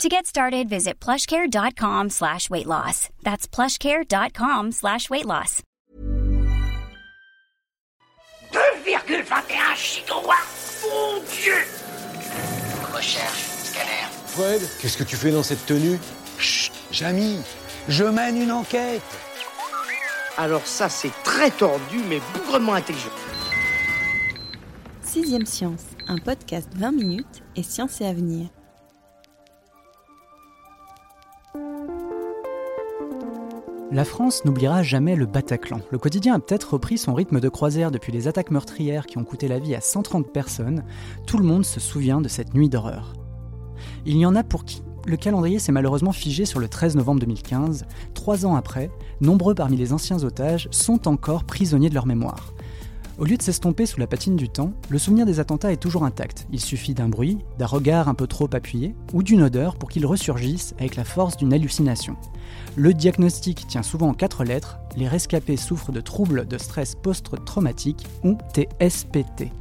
To get started, visit plushcare.com slash weight loss. That's plushcare.com slash weight loss. 2,21 gigawatts Mon Dieu Recherche, scanner. Fred, qu'est-ce que tu fais dans cette tenue? Chut, Jamy, je mène une enquête. Alors ça, c'est très tordu, mais bougrement intelligent. Sixième Science, un podcast 20 minutes et science et avenir. La France n'oubliera jamais le Bataclan. Le quotidien a peut-être repris son rythme de croisière depuis les attaques meurtrières qui ont coûté la vie à 130 personnes. Tout le monde se souvient de cette nuit d'horreur. Il y en a pour qui le calendrier s'est malheureusement figé sur le 13 novembre 2015. Trois ans après, nombreux parmi les anciens otages sont encore prisonniers de leur mémoire. Au lieu de s'estomper sous la patine du temps, le souvenir des attentats est toujours intact. Il suffit d'un bruit, d'un regard un peu trop appuyé, ou d'une odeur pour qu'il ressurgisse avec la force d'une hallucination. Le diagnostic tient souvent en quatre lettres, les rescapés souffrent de troubles de stress post-traumatique ou TSPT.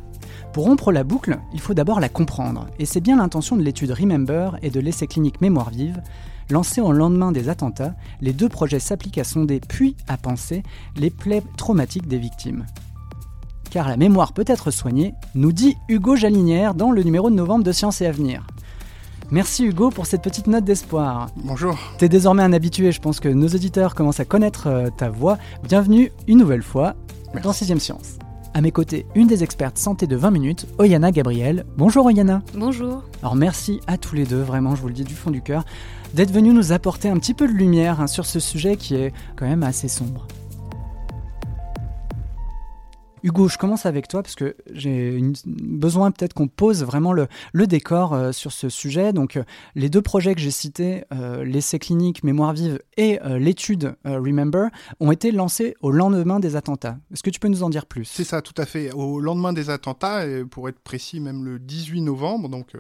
Pour rompre la boucle, il faut d'abord la comprendre, et c'est bien l'intention de l'étude Remember et de l'essai clinique Mémoire vive. Lancé au lendemain des attentats, les deux projets s'appliquent à sonder puis à penser les plaies traumatiques des victimes. Car la mémoire peut être soignée, nous dit Hugo Jalinière dans le numéro de novembre de Science et Avenir. Merci Hugo pour cette petite note d'espoir. Bonjour. T'es désormais un habitué, je pense que nos auditeurs commencent à connaître euh, ta voix. Bienvenue une nouvelle fois Merci. dans Sixième Science. À mes côtés, une des expertes santé de 20 minutes, Oyana Gabriel. Bonjour Oyana. Bonjour. Alors merci à tous les deux, vraiment, je vous le dis du fond du cœur, d'être venus nous apporter un petit peu de lumière hein, sur ce sujet qui est quand même assez sombre. Hugo, je commence avec toi parce que j'ai besoin peut-être qu'on pose vraiment le, décor euh, sur ce sujet. Donc, euh, les deux projets que j'ai cités, euh, l'essai clinique Mémoire vive et l'étude Remember, ont été lancés au lendemain des attentats. Est-ce que tu peux nous en dire plus? C'est ça, tout à fait. Au lendemain des attentats, et pour être précis, même le 18 novembre, donc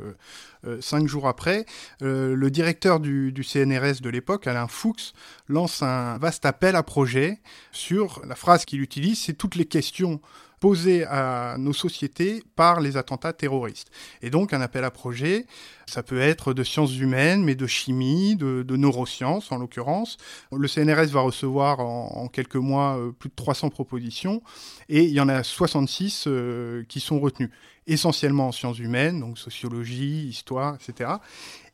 cinq jours après, le directeur du, du CNRS de l'époque, Alain Fuchs, lance un vaste appel à projet sur la phrase qu'il utilise, c'est toutes les questions posées à nos sociétés par les attentats terroristes. Et donc un appel à projet, ça peut être de sciences humaines, mais de chimie, de, neurosciences en l'occurrence. Le CNRS va recevoir en, en quelques mois euh, plus de 300 propositions et il y en a 66 euh, qui sont retenues, essentiellement en sciences humaines, donc sociologie, histoire, etc.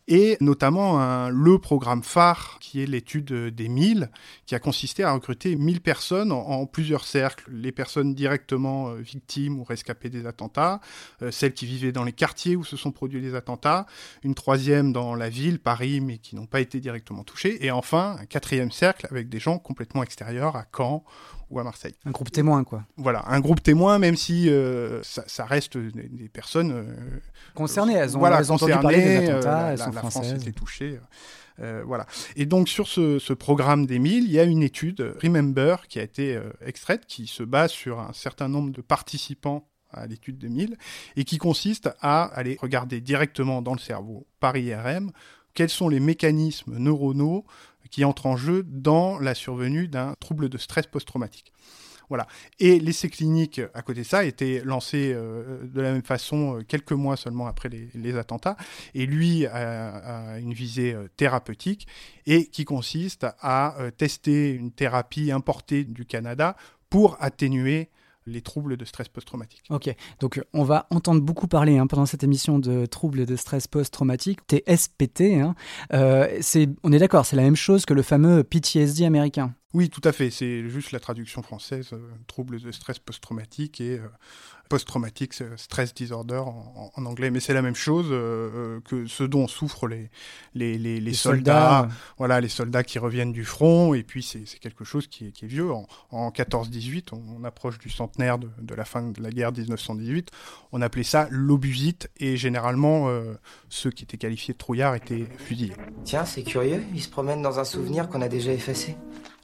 Et notamment un- le programme phare qui est l'étude des 1000, qui a consisté à recruter 1000 personnes en, plusieurs cercles, les personnes directement euh, victimes ou rescapées des attentats, euh, celles qui vivaient dans les quartiers où se sont produits les attentats, une troisième dans la ville, Paris, mais qui n'ont pas été directement touchés, et enfin un quatrième cercle avec des gens complètement extérieurs à Caen ou à Marseille. Un groupe témoin, quoi. Voilà, un groupe témoin, même si euh, ça, ça reste des, des personnes euh, Concernées, elles ont, voilà, elles ont entendu parler des concernées, euh, attentats, la, elles la- sont la France était touchée. euh, voilà. Et donc sur ce, ce programme des 1000, il y a une étude, Remember, qui a été euh, extraite, qui se base sur un certain nombre de participants à l'étude des 1000, et qui consiste à aller regarder directement dans le cerveau, par IRM, quels sont les mécanismes neuronaux qui entrent en jeu dans la survenue d'un trouble de stress post-traumatique. Voilà. Et l'essai clinique, à côté de ça, a été lancé euh, de la même façon euh, quelques mois seulement après les, attentats. Et lui a, une visée euh, thérapeutique et qui consiste à tester une thérapie importée du Canada pour atténuer les troubles de stress post-traumatique. Ok, donc on va entendre beaucoup parler hein, pendant cette émission de troubles de stress post-traumatique, TSPT. Hein. Euh, on est d'accord, c'est la même chose que le fameux PTSD américain. Oui, tout à fait. C'est juste la traduction française, euh, troubles de stress post-traumatique et euh, post-traumatic stress disorder en, en, anglais. Mais c'est la même chose euh, que ce dont souffrent les, les, les, les soldats, soldats, Voilà, les soldats qui reviennent du front. Et puis c'est quelque chose qui est, qui est vieux. En, en 14-18, on, on, approche du centenaire de, de, la fin de la guerre 1918. On appelait ça l'obusite. Et généralement, euh, ceux qui étaient qualifiés de trouillards étaient fusillés. Tiens, c'est curieux. Ils se promènent dans un souvenir qu'on a déjà effacé.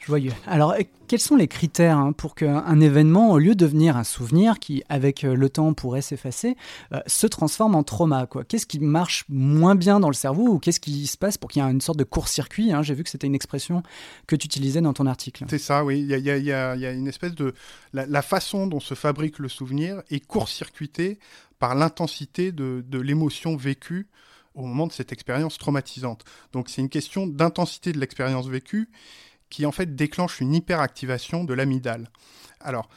Joyeux. Alors, quels sont les critères hein, pour qu'un événement, au lieu de devenir un souvenir qui, avec euh, le temps, pourrait s'effacer, euh, se transforme en trauma Qu'est-ce qui marche moins bien dans le cerveau ou qu'est-ce qui se passe pour qu'il y ait une sorte de court-circuit hein? J'ai vu que c'était une expression que tu utilisais dans ton article. C'est ça, oui. Il y, a, une espèce de... La, façon dont se fabrique le souvenir est court-circuitée par l'intensité de l'émotion vécue au moment de cette expérience traumatisante. Donc c'est une question d'intensité de l'expérience vécue qui en fait déclenche une hyperactivation de l'amygdale. Alors,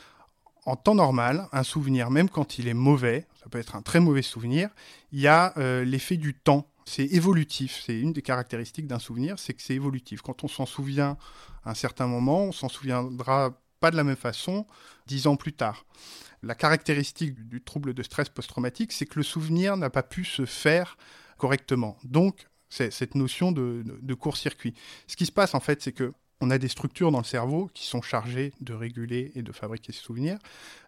en temps normal, un souvenir, même quand il est mauvais, ça peut être un très mauvais souvenir, il y a euh, l'effet du temps. C'est évolutif. C'est une des caractéristiques d'un souvenir, c'est que c'est évolutif. Quand on s'en souvient à un certain moment, on s'en souviendra pas de la même façon dix ans plus tard. La caractéristique du trouble de stress post-traumatique, c'est que le souvenir n'a pas pu se faire correctement. Donc, c'est cette notion de, de court-circuit. Ce qui se passe en fait, c'est que on a des structures dans le cerveau qui sont chargées de réguler et de fabriquer ces souvenirs.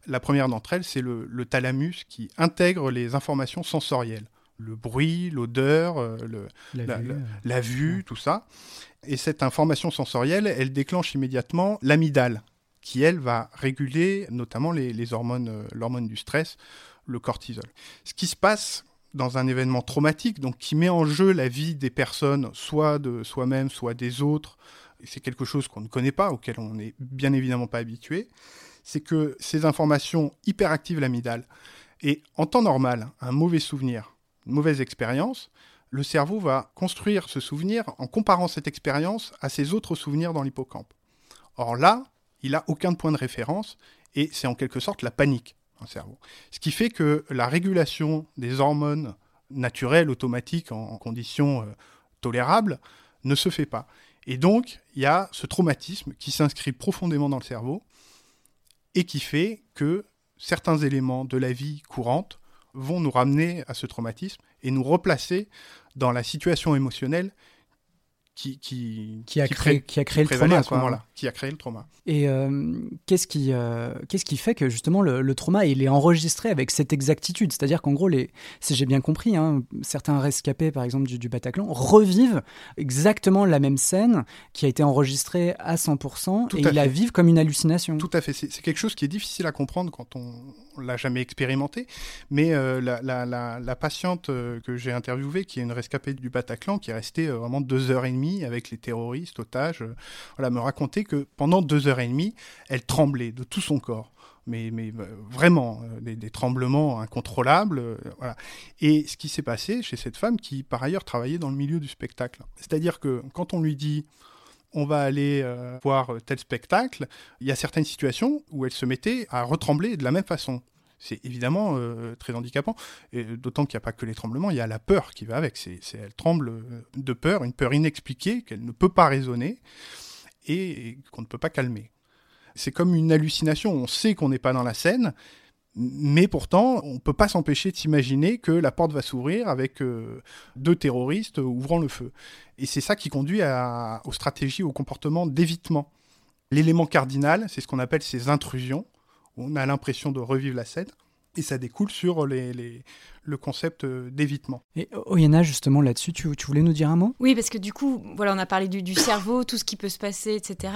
La première d'entre elles, c'est le, thalamus qui intègre les informations sensorielles. Le bruit, l'odeur, euh, la, vue, tout ça. Et cette information sensorielle, elle déclenche immédiatement l'amygdale, qui, elle, va réguler notamment les, hormones, euh, l'hormone du stress, le cortisol. Ce qui se passe dans un événement traumatique, donc qui met en jeu la vie des personnes, soit de soi-même, soit des autres, c'est quelque chose qu'on ne connaît pas, auquel on n'est bien évidemment pas habitué, c'est que ces informations hyperactivent l'amygdale. Et en temps normal, un mauvais souvenir, une mauvaise expérience, le cerveau va construire ce souvenir en comparant cette expérience à ses autres souvenirs dans l'hippocampe. Or là, il n'a aucun point de référence et c'est en quelque sorte la panique dans cerveau. Ce qui fait que la régulation des hormones naturelles, automatiques, en conditions euh, tolérables, ne se fait pas. Et donc, il y a ce traumatisme qui s'inscrit profondément dans le cerveau et qui fait que certains éléments de la vie courante vont nous ramener à ce traumatisme et nous replacer dans la situation émotionnelle qui, qui, qui, a, créé, qui a créé le trauma. À ce moment-là, qui a créé le trauma. Et euh, qu'est-ce qui, euh, qu'est-ce qui fait que justement le, trauma il est enregistré avec cette exactitude? C'est-à-dire qu'en gros, les, si j'ai bien compris, hein, certains rescapés par exemple du, Bataclan revivent exactement la même scène qui a été enregistrée à 100% et ils la vivent comme une hallucination. Tout à fait. C'est, quelque chose qui est difficile à comprendre quand on, l'a jamais expérimenté. Mais euh, la, la, la, la, patiente que j'ai interviewée, qui est une rescapée du Bataclan, qui est restée vraiment deux heures et demie avec les terroristes, otages, voilà, me racontait que pendant deux heures et demie, elle tremblait de tout son corps. Mais, mais euh, vraiment, euh, des, tremblements incontrôlables. voilà. Et ce qui s'est passé chez cette femme qui, par ailleurs, travaillait dans le milieu du spectacle. C'est-à-dire que quand on lui dit on va aller voir tel spectacle, il y a certaines situations où elle se mettait à retrembler de la même façon c'est évidemment euh, très handicapant. Et d'autant qu'il n'y a pas que les tremblements, il y a la peur qui va avec. C'est, elle tremble euh, de peur, une peur inexpliquée qu'elle ne peut pas raisonner et, qu'on ne peut pas calmer. C'est comme une hallucination. On sait qu'on n'est pas dans la scène, mais pourtant, on ne peut pas s'empêcher de s'imaginer que la porte va s'ouvrir avec euh, deux terroristes ouvrant le feu. Et c'est ça qui conduit aux stratégies, au comportement d'évitement. L'élément cardinal, c'est ce qu'on appelle ces intrusions on a l'impression de revivre la scène. Et ça découle sur les, le concept euh, d'évitement. Et Oyana, justement, là-dessus, tu, voulais nous dire un mot? Oui, parce que du coup, voilà, on a parlé du, cerveau, tout ce qui peut se passer, etc.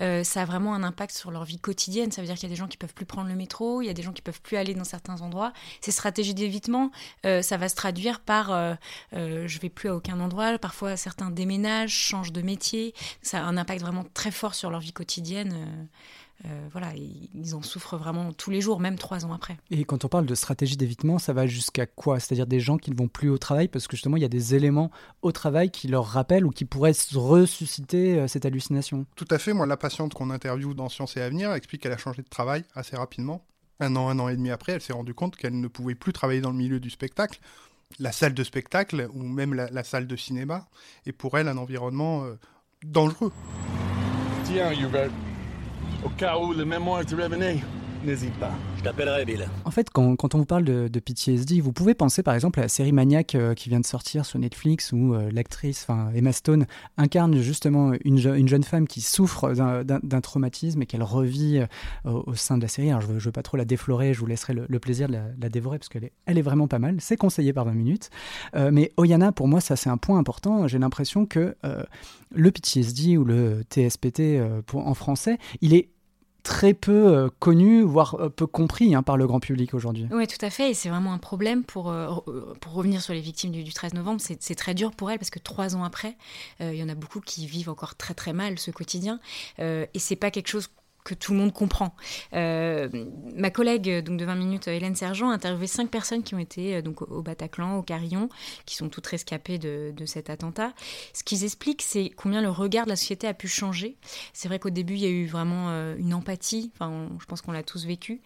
Euh, ça a vraiment un impact sur leur vie quotidienne. Ça veut dire qu'il y a des gens qui peuvent plus prendre le métro, il y a des gens qui peuvent plus aller dans certains endroits. Ces stratégies d'évitement, euh, ça va se traduire par je vais plus à aucun endroit. Parfois, certains déménagent, changent de métier. Ça a un impact vraiment très fort sur leur vie quotidienne. Euh, voilà, ils en souffrent vraiment tous les jours, même trois ans après. Et quand on parle de stratégie d'évitement, ça va jusqu'à quoi? C'est-à-dire des gens qui ne vont plus au travail parce que justement il y a des éléments au travail qui leur rappellent ou qui pourraient ressusciter euh, cette hallucination. Tout à fait. Moi, la patiente qu'on interviewe dans Science et Avenir explique qu'elle a changé de travail assez rapidement. Un an, un an et demi après, elle s'est rendue compte qu'elle ne pouvait plus travailler dans le milieu du spectacle la salle de spectacle ou même la, salle de cinéma est pour elle un environnement euh, dangereux. Tiens, Hubert, au cas où les mémoires te revenaient, N'hésite pas, je t'appellerai Bill. En fait, quand, quand on vous parle de, de, PTSD, vous pouvez penser par exemple à la série Maniac euh, qui vient de sortir sur Netflix où euh, l'actrice Emma Stone incarne justement une, une, jeune femme qui souffre d'un traumatisme et qu'elle revit euh, au, au, sein de la série. Alors je ne veux, veux, pas trop la déflorer, je vous laisserai le, le plaisir de la, la dévorer parce qu'elle est, elle est vraiment pas mal. C'est conseillé par 20 minutes. mais Oyana, pour moi, ça c'est un point important. J'ai l'impression que le PTSD ou le TSPT pour, en français, il est très peu euh, connu, voire euh, peu compris hein, par le grand public aujourd'hui. Oui, tout à fait. Et c'est vraiment un problème pour, euh, pour revenir sur les victimes du, du 13 novembre. C'est très dur pour elles parce que trois ans après, il y en a beaucoup qui vivent encore très très mal ce quotidien. et c'est pas quelque chose que tout le monde comprend. Euh, ma collègue donc de 20 minutes, Hélène Sergent, a interviewé cinq personnes qui ont été euh, donc au Bataclan, au Carillon, qui sont toutes rescapées de, cet attentat. Ce qu'ils expliquent, c'est combien le regard de la société a pu changer. C'est vrai qu'au début, il y a eu vraiment euh, une empathie. Enfin, je pense qu'on l'a tous vécu.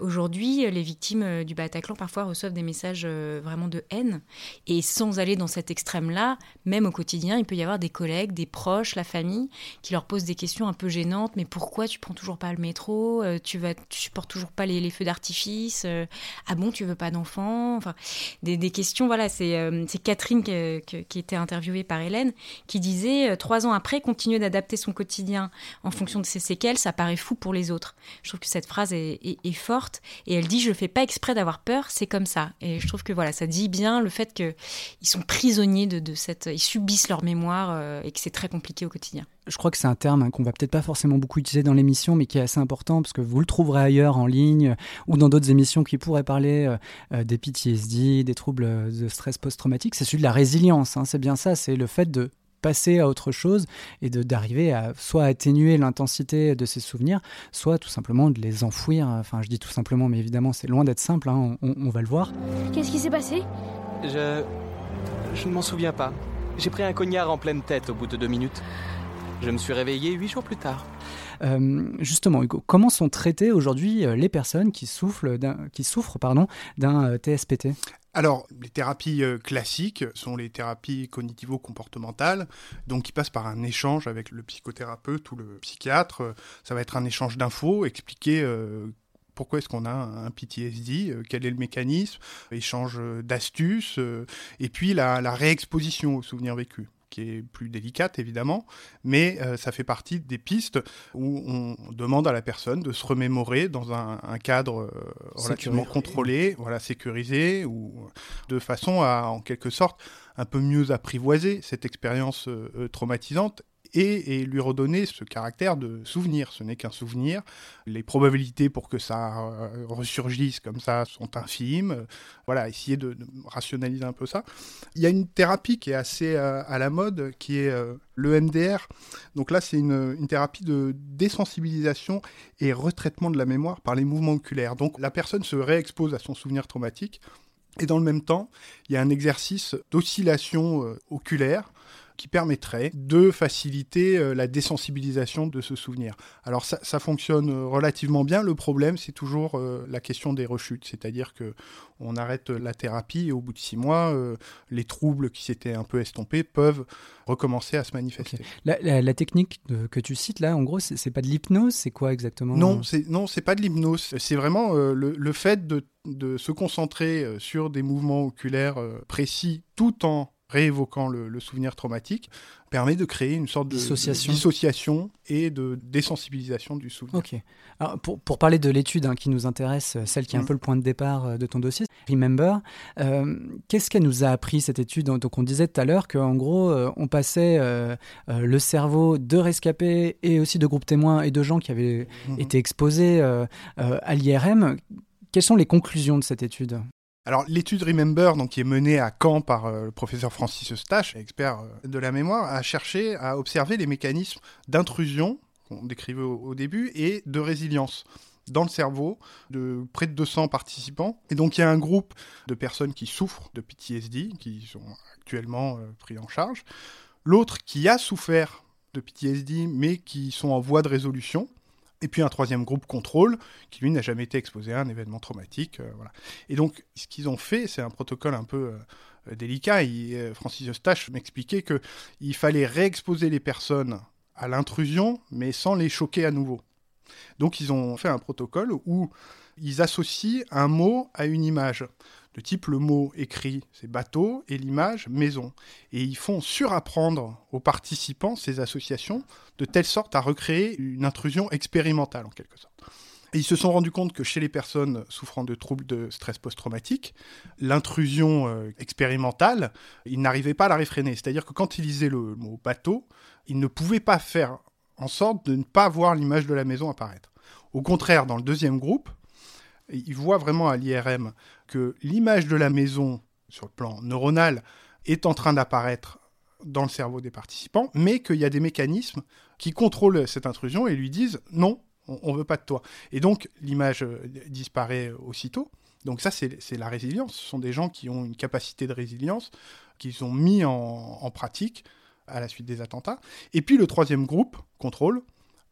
Aujourd'hui, les victimes du Bataclan parfois reçoivent des messages vraiment de haine. Et sans aller dans cet extrême-là, même au quotidien, il peut y avoir des collègues, des proches, la famille, qui leur posent des questions un peu gênantes. Mais pourquoi tu tu prends toujours pas le métro, euh, tu vas, tu supportes toujours pas les, feux d'artifice, euh, ah bon, tu veux pas d'enfant, enfin, des, questions, voilà, c'est euh, Catherine qui était interviewée par Hélène, qui disait, trois ans après, continuer d'adapter son quotidien en fonction de ses séquelles, ça paraît fou pour les autres. Je trouve que cette phrase est, forte, et elle dit, je fais pas exprès d'avoir peur, c'est comme ça. Et je trouve que voilà, ça dit bien le fait qu'ils sont prisonniers de, de, cette, ils subissent leur mémoire et que c'est très compliqué au quotidien je crois que c'est un terme hein, qu'on va peut-être pas forcément beaucoup utiliser dans l'émission, mais qui est assez important parce que vous le trouverez ailleurs en ligne ou dans d'autres émissions qui pourraient parler euh, euh, des PTSD, des troubles de stress post-traumatique. C'est celui de la résilience. Hein, c'est bien ça. C'est le fait de passer à autre chose et d'arriver à soit atténuer l'intensité de ces souvenirs, soit tout simplement de les enfouir. Enfin, je dis tout simplement, mais évidemment, c'est loin d'être simple. Hein, on, on va le voir. Qu'est-ce qui s'est passé? Je. Je ne m'en souviens pas. J'ai pris un cognard en pleine tête au bout de deux minutes. Je me suis réveillé huit jours plus tard. Euh, justement, Hugo, comment sont traitées aujourd'hui euh, les personnes qui souffrent d'un, qui souffrent pardon, d'un euh, TSPT alors, les thérapies classiques sont les thérapies cognitivo-comportementales, donc qui passent par un échange avec le psychothérapeute ou le psychiatre. Ça va être un échange d'infos, expliquer pourquoi est-ce qu'on a un PTSD, quel est le mécanisme, échange d'astuces, et puis la, la réexposition aux souvenirs vécus qui est plus délicate évidemment, mais euh, ça fait partie des pistes où on demande à la personne de se remémorer dans un, cadre euh, relativement contrôlé, voilà, sécurisé, ou de façon à en quelque sorte un peu mieux apprivoiser cette expérience euh, traumatisante et, lui redonner ce caractère de souvenir. Ce n'est qu'un souvenir. Les probabilités pour que ça euh, ressurgisse comme ça sont infimes. Voilà, essayer de, rationaliser un peu ça. Il y a une thérapie qui est assez euh, à la mode, qui est euh, le MDR. Donc là, c'est une, une, thérapie de désensibilisation et retraitement de la mémoire par les mouvements oculaires. Donc la personne se réexpose à son souvenir traumatique. Et dans le même temps, il y a un exercice d'oscillation oculaire qui permettrait de faciliter euh, la désensibilisation de ce souvenir. Alors ça, ça fonctionne euh, relativement bien. Le problème, c'est toujours euh, la question des rechutes, c'est-à-dire que on arrête la thérapie et au bout de six mois, les troubles qui s'étaient un peu estompés peuvent recommencer à se manifester. La, technique que tu cites là, en gros, c'est pas de l'hypnose, c'est quoi exactement? Non, c'est non, c'est pas de l'hypnose. C'est vraiment le, le, fait de, de, se concentrer sur des mouvements oculaires précis tout en réévoquant le, souvenir traumatique, permet de créer une sorte de dissociation, et de désensibilisation du souvenir. Ok. Alors pour, pour parler de l'étude hein, qui nous intéresse, euh, celle qui est un mm. peu le point de départ euh, de ton dossier, Remember, euh, qu'est-ce qu'elle nous a appris cette étude? Donc on disait tout à l'heure qu'en gros, on passait le cerveau de rescapés et aussi de groupes témoins et de gens qui avaient mm-hmm. été exposés à l'IRM. Quelles sont les conclusions de cette étude? Alors l'étude Remember, donc qui est menée à Caen par euh, le professeur Francis Eustache, expert euh, de la mémoire, a cherché à observer les mécanismes d'intrusion qu'on décrivait au, début et de résilience dans le cerveau de près de 200 participants. Et donc il y a un groupe de personnes qui souffrent de PTSD, qui sont actuellement euh, pris en charge. L'autre qui a souffert de PTSD, mais qui sont en voie de résolution et puis un troisième groupe contrôle, qui lui n'a jamais été exposé à un événement traumatique. Euh, voilà. Et donc, ce qu'ils ont fait, c'est un protocole un peu euh, délicat. Euh, Francis Eustache m'expliquait qu'il fallait réexposer les personnes à l'intrusion, mais sans les choquer à nouveau. Donc ils ont fait un protocole où ils associent un mot à une image. De type le mot écrit, c'est bateau, et l'image, maison. Et ils font surapprendre aux participants ces associations de telle sorte à recréer une intrusion expérimentale en quelque sorte. Et ils se sont rendus compte que chez les personnes souffrant de troubles de stress post-traumatique, l'intrusion euh, expérimentale, ils n'arrivaient pas à la réfréner. C'est-à-dire que quand ils lisaient le mot bateau, ils ne pouvaient pas faire en sorte de ne pas voir l'image de la maison apparaître. Au contraire, dans le deuxième groupe, ils voient vraiment à l'IRM que l'image de la maison, sur le plan neuronal, est en train d'apparaître dans le cerveau des participants, mais qu'il y a des mécanismes qui contrôlent cette intrusion et lui disent non, on ne veut pas de toi. Et donc l'image euh, disparaît aussitôt. Donc ça, c'est la résilience. Ce sont des gens qui ont une capacité de résilience, qu'ils ont mis en pratique à la suite des attentats. Et puis le troisième groupe, contrôle,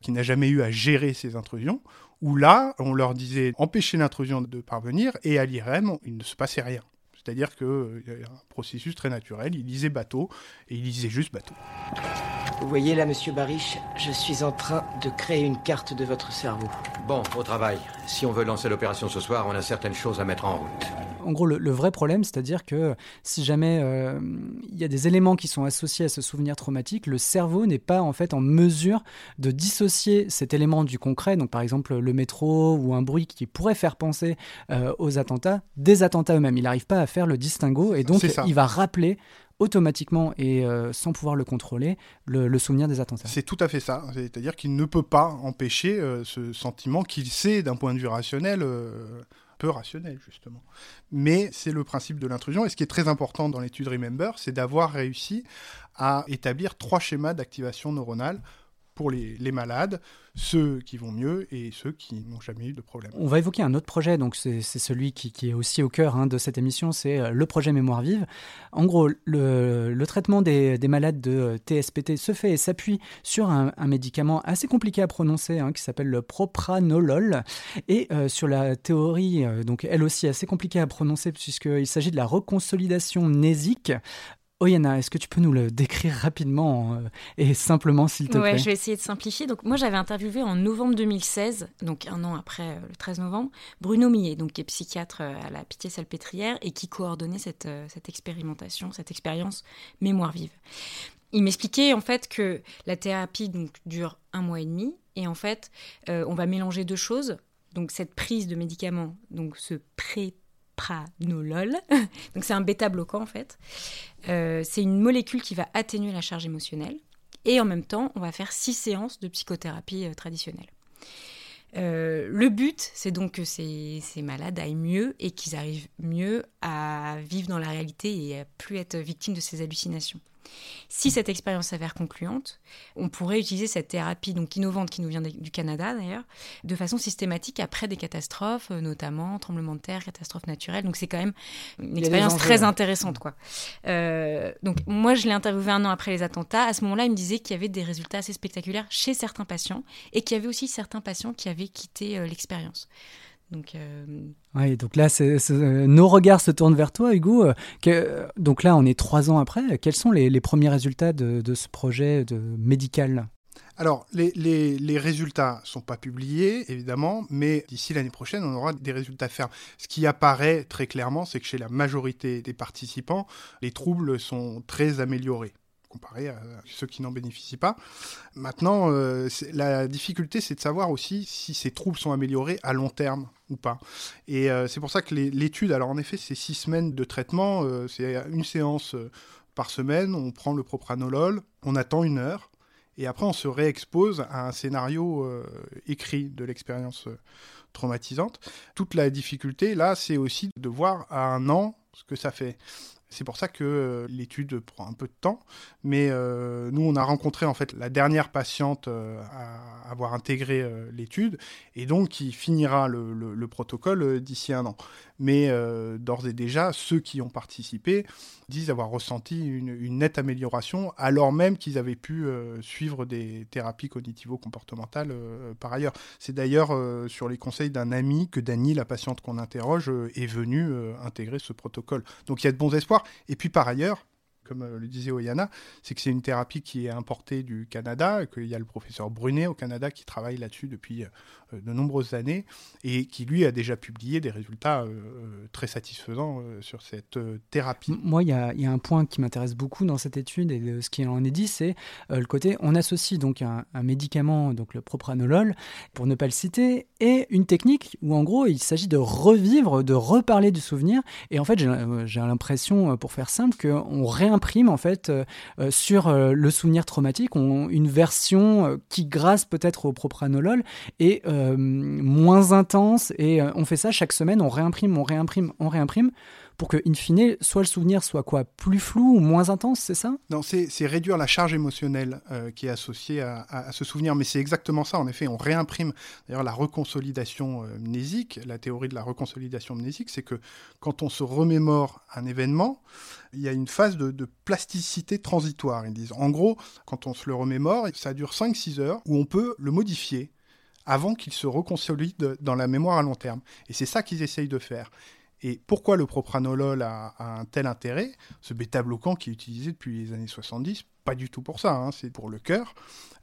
qui n'a jamais eu à gérer ces intrusions, où là, on leur disait empêcher l'intrusion de parvenir, et à l'IRM, il ne se passait rien. C'est-à-dire qu'il euh, y a un processus très naturel, il lisait bateau, et il lisait juste bateau. Vous voyez là, monsieur Barish, je suis en train de créer une carte de votre cerveau. Bon, au travail. Si on veut lancer l'opération ce soir, on a certaines choses à mettre en route en gros, le, vrai problème, c'est-à-dire que si jamais euh, il y a des éléments qui sont associés à ce souvenir traumatique, le cerveau n'est pas en fait en mesure de dissocier cet élément du concret, donc par exemple le métro ou un bruit qui pourrait faire penser euh, aux attentats, des attentats eux-mêmes. Il n'arrive pas à faire le distinguo et donc il va rappeler automatiquement et euh, sans pouvoir le contrôler le, souvenir des attentats. C'est tout à fait ça. C'est-à-dire qu'il ne peut pas empêcher ce sentiment qu'il sait d'un point de vue rationnel peu rationnel, justement. Mais c'est le principe de l'intrusion. Et ce qui est très important dans l'étude Remember, c'est d'avoir réussi à établir trois schémas d'activation neuronale pour les, malades, ceux qui vont mieux et ceux qui n'ont jamais eu de problème. On va évoquer un autre projet, donc c'est celui qui, est aussi au cœur hein, de cette émission, c'est euh, le projet Mémoire Vive. En gros, le, traitement des, malades de TSPT se fait et s'appuie sur un, médicament assez compliqué à prononcer hein, qui s'appelle le propranolol et euh, sur la théorie, euh, donc elle aussi assez compliquée à prononcer puisqu'il s'agit de la reconsolidation nésique Oyana, est-ce que tu peux nous le décrire rapidement euh, et simplement, s'il te plaît Je vais essayer de simplifier. Donc, moi, j'avais interviewé en novembre 2016, donc un an après euh, le 13 novembre, Bruno Millet, donc, qui est psychiatre euh, à la Pitié-Salpêtrière et qui coordonnait cette, cette expérimentation, cette expérience mémoire vive. Il m'expliquait en fait que la thérapie donc, dure un mois et demi et en fait, on va mélanger deux choses. Donc, cette prise de médicaments, donc ce pré pranolol. Donc c'est un bêta-bloquant en fait. Euh, c'est une molécule qui va atténuer la charge émotionnelle. Et en même temps, on va faire six séances de psychothérapie euh, traditionnelle. Euh, le but, c'est donc que ces, ces, malades aillent mieux et qu'ils arrivent mieux à vivre dans la réalité et à plus être victimes de ces hallucinations. Si cette expérience s'avère concluante, on pourrait utiliser cette thérapie donc innovante qui nous vient du Canada d'ailleurs, de façon systématique après des catastrophes, euh, notamment tremblements de terre, catastrophes naturelles. Donc c'est quand même une expérience très intéressante quoi. Euh, donc moi je l'ai interviewé un an après les attentats. À ce moment-là, il me disait qu'il y avait des résultats assez spectaculaires chez certains patients et qu'il y avait aussi certains patients qui avaient quitté euh, l'expérience. Donc, euh, donc là, nos regards se tournent vers toi, Hugo. donc là, on est trois ans après. Quels sont les, premiers résultats de, ce projet de médical alors, les, les, résultats ne sont pas publiés, évidemment, mais d'ici l'année prochaine, on aura des résultats fermes. Ce qui apparaît très clairement, c'est que chez la majorité des participants, les troubles sont très améliorés comparé à ceux qui n'en bénéficient pas. Maintenant, euh, la difficulté, c'est de savoir aussi si ces troubles sont améliorés à long terme ou pas. Et euh, c'est pour ça que l'étude, alors en effet, c'est six semaines de traitement, euh, c'est une séance par semaine, on prend le propranolol, on attend une heure, et après on se réexpose à un scénario écrit de l'expérience traumatisante. Toute la difficulté, là, c'est aussi de voir à un an ce que ça fait. C'est pour ça que euh, l'étude prend un peu de temps. Mais euh, nous, on a rencontré en fait la dernière patiente euh, à avoir intégré l'étude et donc qui finira le protocole d'ici un an. Mais d'ores et déjà, ceux qui ont participé disent avoir ressenti une, nette amélioration, alors même qu'ils avaient pu suivre des thérapies cognitivo-comportementales par ailleurs. C'est d'ailleurs sur les conseils d'un ami que Dany, la patiente qu'on interroge, est venue intégrer ce protocole. Donc il y a de bons espoirs. Et puis par ailleurs, comme euh, le disait Oyana, c'est que c'est une thérapie qui est importée du Canada, qu'il y a le professeur Brunet au Canada qui travaille là-dessus depuis euh, de nombreuses années et qui lui a déjà publié des résultats euh, très satisfaisants sur cette thérapie. Moi, il y, a un point qui m'intéresse beaucoup dans cette étude et ce qui en est dit, c'est le côté on associe donc un, un, médicament, donc le propranolol, pour ne pas le citer, et une technique où en gros il s'agit de revivre, de reparler du souvenir. Et en fait, j'ai l'impression, pour faire simple, qu'on réinvente imprime en fait euh, euh, sur euh, le souvenir traumatique une version qui grâce peut-être au propranolol est moins intense et on fait ça chaque semaine, on réimprime, on réimprime, on réimprime pour que, in fine, soit le souvenir soit quoi Plus flou ou moins intense, c'est ça? Non, c'est réduire la charge émotionnelle euh, qui est associée à, ce souvenir. Mais c'est exactement ça, en effet. On réimprime d'ailleurs la reconsolidation euh, mnésique. La théorie de la reconsolidation mnésique, c'est que quand on se remémore un événement, il y a une phase de, de, plasticité transitoire, ils disent. En gros, quand on se le remémore, ça dure 5-6 heures où on peut le modifier avant qu'il se reconsolide dans la mémoire à long terme. Et c'est ça qu'ils essayent de faire. Et pourquoi le propranolol a, un tel intérêt? Ce bêta-bloquant qui est utilisé depuis les années 70, pas du tout pour ça, hein, c'est pour le cœur.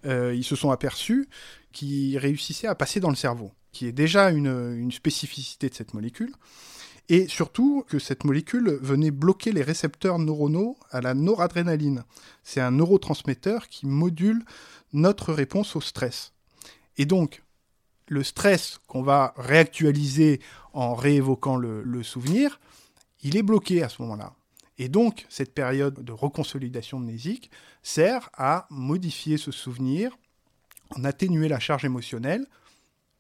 Euh, ils se sont aperçus qu'il réussissait à passer dans le cerveau, qui est déjà une, spécificité de cette molécule. Et surtout que cette molécule venait bloquer les récepteurs neuronaux à la noradrénaline. C'est un neurotransmetteur qui module notre réponse au stress. Et donc, le stress qu'on va réactualiser en réévoquant le, souvenir, il est bloqué à ce moment-là. Et donc, cette période de reconsolidation mnésique sert à modifier ce souvenir, en atténuer la charge émotionnelle,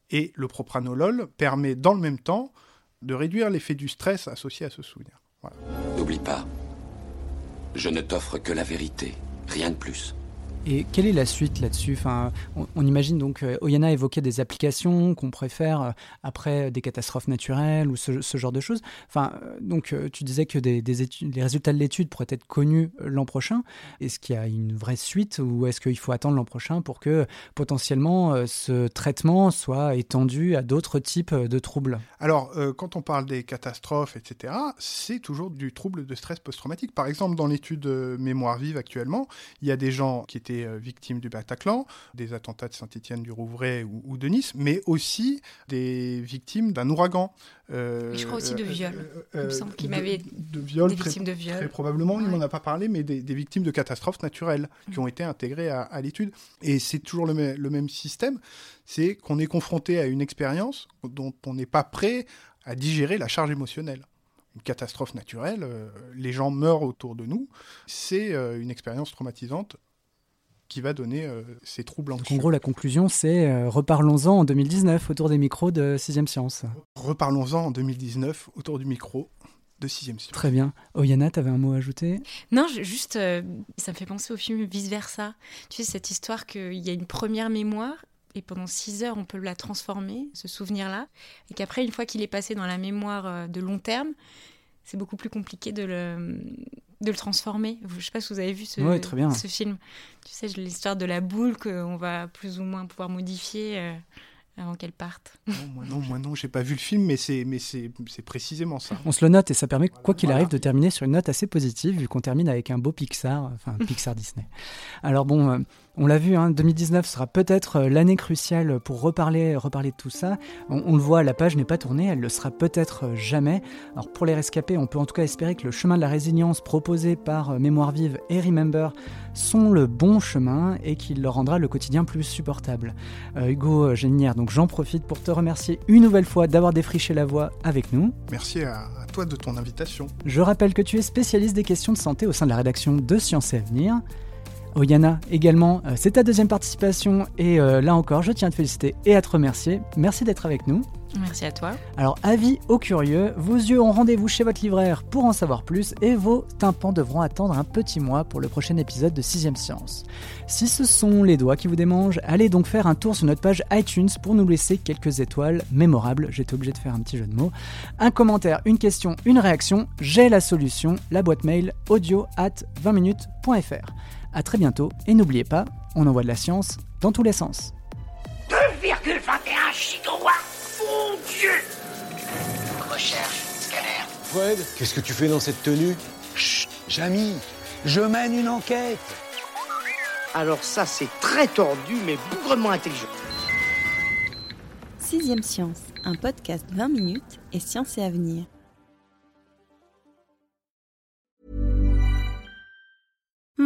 et le propranolol permet dans le même temps de réduire l'effet du stress associé à ce souvenir. N'oublie pas, je ne t'offre que la vérité, rien de plus. Et quelle est la suite là-dessus enfin, on, imagine donc, euh, Oyana évoquait des applications qu'on préfère euh, après des catastrophes naturelles ou ce, genre de choses. Enfin, euh, donc, tu disais que des, les résultats de l'étude pourraient être connus l'an prochain. Est-ce qu'il y a une vraie suite ou est-ce qu'il faut attendre l'an prochain pour que potentiellement ce traitement soit étendu à d'autres types de troubles? Alors, quand on parle des catastrophes, etc., c'est toujours du trouble de stress post-traumatique. Par exemple, dans l'étude Mémoire vive actuellement, il y a des gens qui étaient euh, victimes du Bataclan, des attentats de Saint-Étienne du Rouvray ou, de Nice, mais aussi des victimes d'un ouragan. Euh, je crois aussi de viol. Euh, il me semble qu'il m'avait de, viol, des victimes de viol. Très probablement, il m'en a pas parlé, mais des, victimes de catastrophes naturelles qui ont été intégrées à, l'étude. Et c'est toujours le, le même système, c'est qu'on est confronté à une expérience dont on n'est pas prêt à digérer la charge émotionnelle une catastrophe naturelle, les gens meurent autour de nous, c'est une expérience traumatisante qui va donner euh, ces troubles anxieux. en gros, la conclusion, c'est euh, reparlons-en en 2019 autour des micros de 6 Science. Reparlons-en en 2019 autour du micro de 6 Science. Très bien. Oyana, tu avais un mot à ajouter? Non, juste, euh, ça me fait penser au film Vice Versa. Tu sais, cette histoire qu'il y a une première mémoire et pendant 6 heures, on peut la transformer, ce souvenir-là, et qu'après, une fois qu'il est passé dans la mémoire de long terme, c'est beaucoup plus compliqué de le, de le transformer. Je ne sais pas si vous avez vu ce, ce film. Tu sais, l'histoire de la boule qu'on va plus ou moins pouvoir modifier. Euh, avant qu'elle parte. Non, moi non, moi non, j'ai pas vu le film, mais c'est mais c'est précisément ça. On se le note et ça permet, quoi qu'il arrive, de terminer sur une note assez positive, vu qu'on termine avec un beau Pixar, enfin Pixar Disney. Alors bon, euh, on l'a vu, hein, 2019 sera peut-être euh, l'année cruciale pour reparler, reparler de tout ça. On, le voit, la page n'est pas tournée, elle le sera peut-être euh, jamais. Alors pour les rescapés, on peut en tout cas espérer que le chemin de la résilience proposé par euh, Mémoire Vive et Remember sont le bon chemin et qu'il leur rendra le quotidien plus supportable. Hugo Génière, donc j'en profite pour te remercier une nouvelle fois d'avoir défriché la voie avec nous. Merci à, à toi de ton invitation. Je rappelle que tu es spécialiste des questions de santé au sein de la rédaction de Sciences et Avenir. Oyana également, euh, c'est ta deuxième participation et euh, là encore, je tiens à te féliciter et à te remercier. Merci d'être avec nous. Merci à toi. Alors, avis aux curieux, vos yeux ont rendez-vous chez votre libraire pour en savoir plus et vos tympans devront attendre un petit mois pour le prochain épisode de 6ème Science. Si ce sont les doigts qui vous démangent, allez donc faire un tour sur notre page iTunes pour nous laisser quelques étoiles mémorables. J'étais obligé de faire un petit jeu de mots. Un commentaire, une question, une réaction, j'ai la solution, la boîte mail audio at 20minutes.fr. A très bientôt et n'oubliez pas, on envoie de la science dans tous les sens. 2,21 gigawatts Mon Dieu Recherche, scanner. Fred, qu'est-ce que tu fais dans cette tenue? Chut, Jamy, Je mène une enquête. Alors ça, c'est très tordu, mais bougrement intelligent. Sixième Science, un podcast 20 minutes et science et avenir.